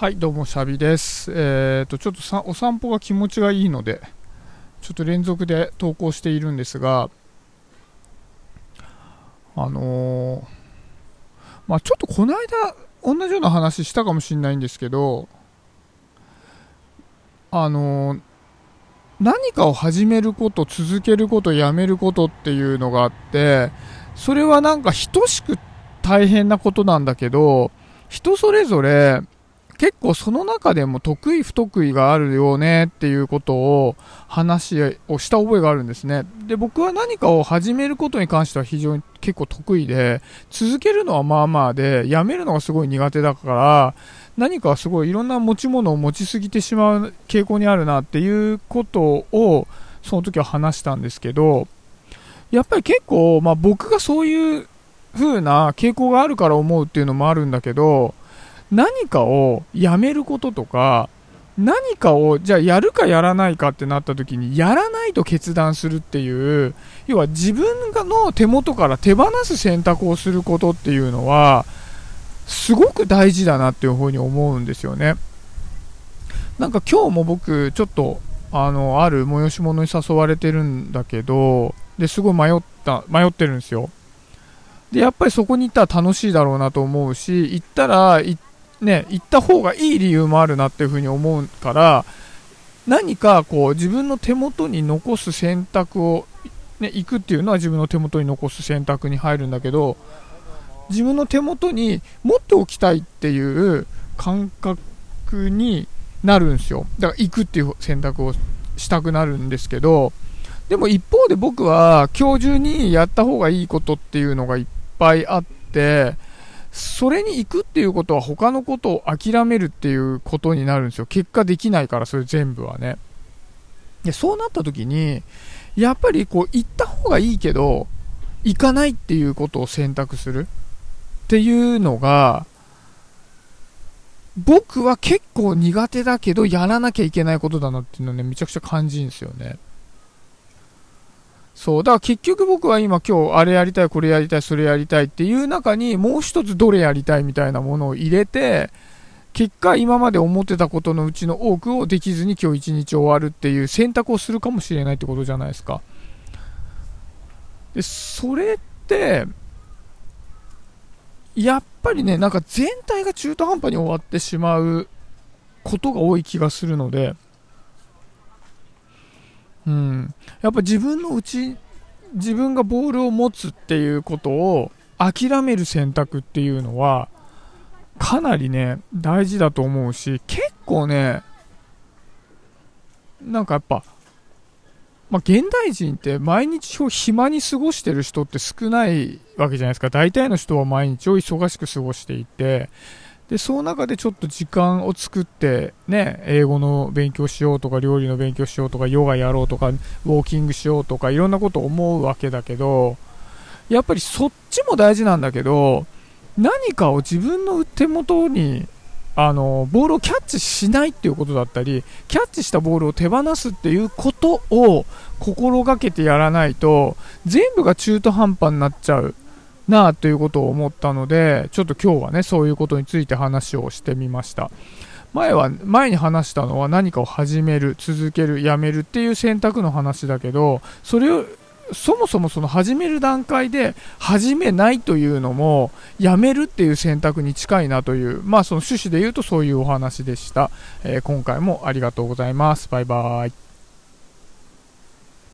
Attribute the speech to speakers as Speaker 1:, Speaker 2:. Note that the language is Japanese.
Speaker 1: はい、どうも、シャビです。えっ、ー、と、ちょっとさお散歩が気持ちがいいので、ちょっと連続で投稿しているんですが、あのー、まあちょっとこの間、同じような話したかもしれないんですけど、あのー、何かを始めること、続けること、やめることっていうのがあって、それはなんか等しく大変なことなんだけど、人それぞれ、結構その中でも得意不得意があるよねっていうことを話をした覚えがあるんですね。で、僕は何かを始めることに関しては非常に結構得意で、続けるのはまあまあで、やめるのがすごい苦手だから、何かすごいいろんな持ち物を持ちすぎてしまう傾向にあるなっていうことを、その時は話したんですけど、やっぱり結構、まあ僕がそういう風な傾向があるから思うっていうのもあるんだけど、何かをやめることとか、何かをじゃあやるかやらないかってなった時にやらないと決断するっていう要は自分の手元から手放す選択をすることっていうのはすごく大事だなっていうふうに思うんですよね。なんか今日も僕ちょっとあのある催し物に誘われてるんだけどですごい迷った迷ってるんですよ。でやっぱりそこに行ったら楽しいだろうなと思うし行ったら行ってね、行った方がいい理由もあるなっていうふうに思うから、何かこう自分の手元に残す選択を、ね、行くっていうのは自分の手元に残す選択に入るんだけど、自分の手元に持っておきたいっていう感覚になるんですよ。だから行くっていう選択をしたくなるんですけど、でも一方で僕は今日中にやった方がいいことっていうのがいっぱいあって、それに行くっていうことは他のことを諦めるっていうことになるんですよ。結果できないから、それ全部はね。で、そうなった時に、やっぱりこう、行った方がいいけど、行かないっていうことを選択するっていうのが、僕は結構苦手だけど、やらなきゃいけないことだなっていうのをね、めちゃくちゃ感じるんですよね。そう。だから結局僕は今今日あれやりたい、これやりたい、それやりたいっていう中にもう一つどれやりたいみたいなものを入れて、結果今まで思ってたことのうちの多くをできずに今日一日終わるっていう選択をするかもしれないってことじゃないですか。で、それって、やっぱりね、なんか全体が中途半端に終わってしまうことが多い気がするので、うん、やっぱ自分のうち自分がボールを持つっていうことを諦める選択っていうのはかなりね大事だと思うし結構ねなんかやっぱまあ、現代人って毎日を暇に過ごしてる人って少ないわけじゃないですか。大体の人は毎日を忙しく過ごしていて、で、その中でちょっと時間を作って、ね、英語の勉強しようとか、料理の勉強しようとか、ヨガやろうとか、ウォーキングしようとか、いろんなこと思うわけだけど、やっぱりそっちも大事なんだけど、何かを自分の手元に、あの、ボールをキャッチしないっていうことだったり、キャッチしたボールを手放すっていうことを心がけてやらないと、全部が中途半端になっちゃう。なあということを思ったので、ちょっと今日はね、そういうことについて話をしてみました。前は、前に話したのは何かを始める、続ける、やめるっていう選択の話だけど、それを、そもそもその始める段階で始めないというのもやめるっていう選択に近いなという、まあその趣旨で言うとそういうお話でした。えー、今回もありがとうございます。バイバーイ。